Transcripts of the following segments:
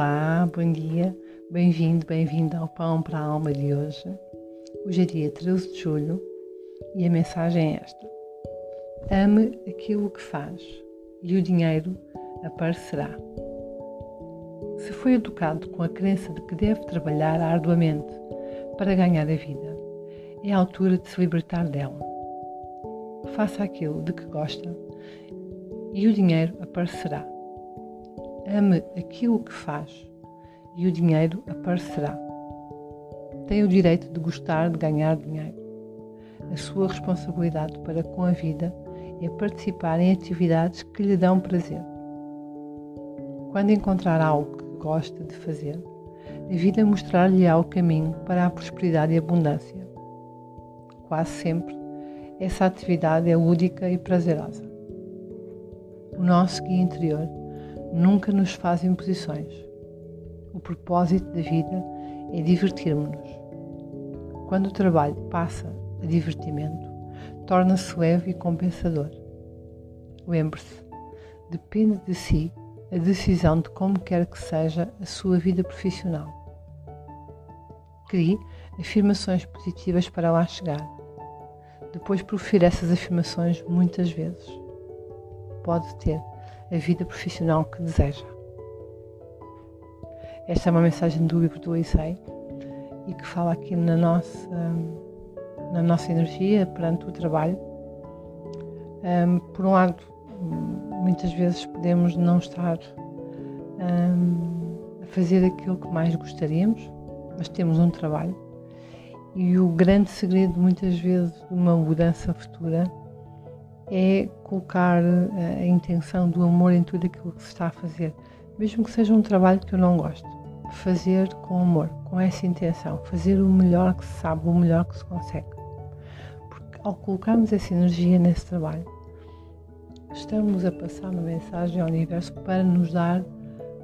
Olá, bom dia, bem-vindo, bem-vinda ao Pão para a Alma de hoje. Hoje é dia 13 de julho e a mensagem é esta: Ame aquilo que faz e o dinheiro aparecerá. Se foi educado com a crença de que deve trabalhar arduamente para ganhar a vida, é a altura de se libertar dela. Faça aquilo de que gosta e o dinheiro aparecerá. Ame aquilo que faz e o dinheiro aparecerá. Tem o direito de gostar de ganhar dinheiro. A sua responsabilidade para com a vida é participar em atividades que lhe dão prazer. Quando encontrar algo que gosta de fazer, a vida mostrar-lhe-á o caminho para a prosperidade e abundância. Quase sempre, essa atividade é lúdica e prazerosa. O nosso guia interior nunca nos faz imposições. O propósito da vida é divertirmos-nos. Quando o trabalho passa a divertimento, torna-se leve e compensador. Lembre-se, depende de si a decisão de como quer que seja a sua vida profissional. Crie afirmações positivas para lá chegar. Depois profira essas afirmações muitas vezes. Pode ter a vida profissional que deseja. Esta é uma mensagem do livro do Eisei e que fala aqui na nossa, na nossa energia perante o trabalho. Por um lado, muitas vezes podemos não estar a fazer aquilo que mais gostaríamos, mas temos um trabalho. E o grande segredo, muitas vezes, de uma mudança futura é colocar eh, a intenção do amor em tudo aquilo que se está a fazer, mesmo que seja um trabalho que eu não gosto. Fazer com amor, com essa intenção, fazer o melhor que se sabe, o melhor que se consegue. Porque ao colocarmos essa energia nesse trabalho, estamos a passar uma mensagem ao universo para nos dar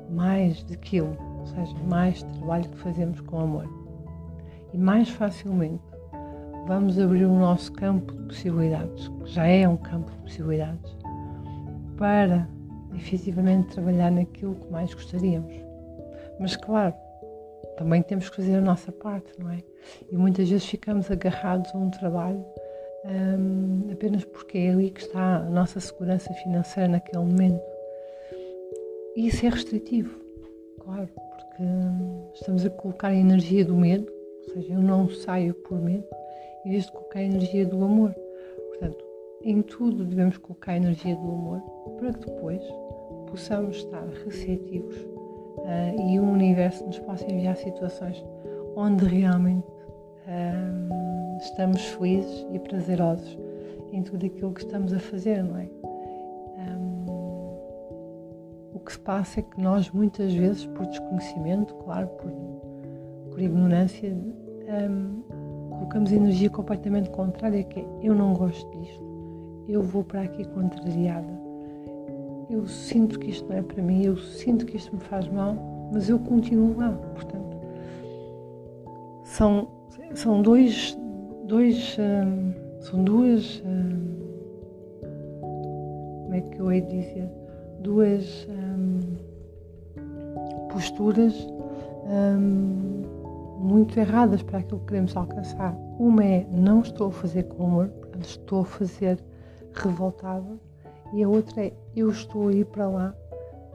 mais daquilo, ou seja, mais trabalho que fazemos com amor. E mais facilmente vamos abrir o nosso campo de possibilidades, que já é um campo de possibilidades, para efetivamente trabalhar naquilo que mais gostaríamos. Mas claro, também temos que fazer a nossa parte, não é? E muitas vezes ficamos agarrados a um trabalho um, apenas porque é ali que está a nossa segurança financeira naquele momento. E isso é restritivo, claro, porque estamos a colocar a energia do medo, ou seja, eu não saio por medo, em vez de colocar a energia do amor. Portanto, em tudo devemos colocar a energia do amor para que depois possamos estar receptivos uh, e o universo nos possa enviar situações onde realmente uh, estamos felizes e prazerosos em tudo aquilo que estamos a fazer, não é? O que se passa é que nós, muitas vezes, por desconhecimento, claro, por, por ignorância, um, colocamos energia completamente contrária, que é eu não gosto disto, eu vou para aqui contrariada, eu sinto que isto não é para mim, eu sinto que isto me faz mal, mas eu continuo lá. Portanto, são, são dois, dois um, são duas, um, como é que eu hei de dizer, duas posturas hum, muito erradas para aquilo que queremos alcançar. Uma é não estou a fazer com amor, estou a fazer revoltada, e a outra é eu estou a ir para lá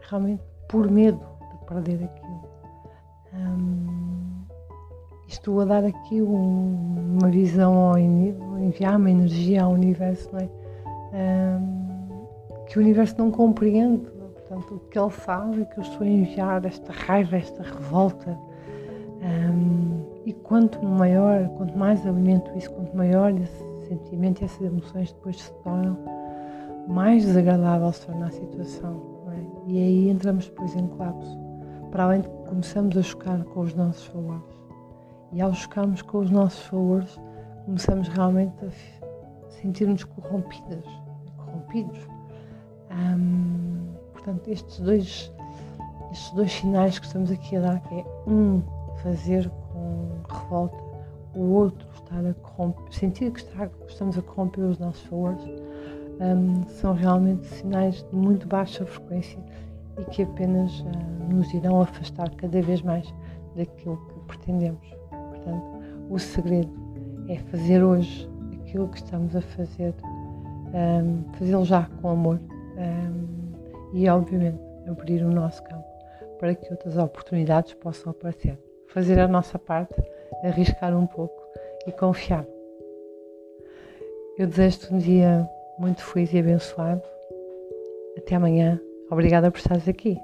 realmente por medo de perder aquilo. Hum, estou a dar aqui um, uma visão, ao, enviar uma energia ao universo, não é? Hum, que o universo não compreende Portanto, o que ele sabe é que eu estou a enviar esta raiva, esta revolta. Um, e quanto maior, quanto mais alimento isso, quanto maior esse sentimento e essas emoções depois se tornam, mais desagradável se torna a situação. É? E aí entramos depois em colapso. Para além de que começamos a chocar com os nossos valores. E ao chocarmos com os nossos valores, começamos realmente a sentir-nos corrompidas, corrompidos. Um, Portanto, estes dois, estes dois sinais que estamos aqui a dar, que é um fazer com revolta, o outro estar a corromper, sentir que, está, que estamos a corromper os nossos valores, um, são realmente sinais de muito baixa frequência e que apenas uh, nos irão afastar cada vez mais daquilo que pretendemos. Portanto, o segredo é fazer hoje aquilo que estamos a fazer, um, fazê-lo já com amor um, e, obviamente, abrir o nosso campo para que outras oportunidades possam aparecer. Fazer a nossa parte, arriscar um pouco e confiar. Eu desejo-te um dia muito feliz e abençoado. Até amanhã. Obrigada por estares aqui.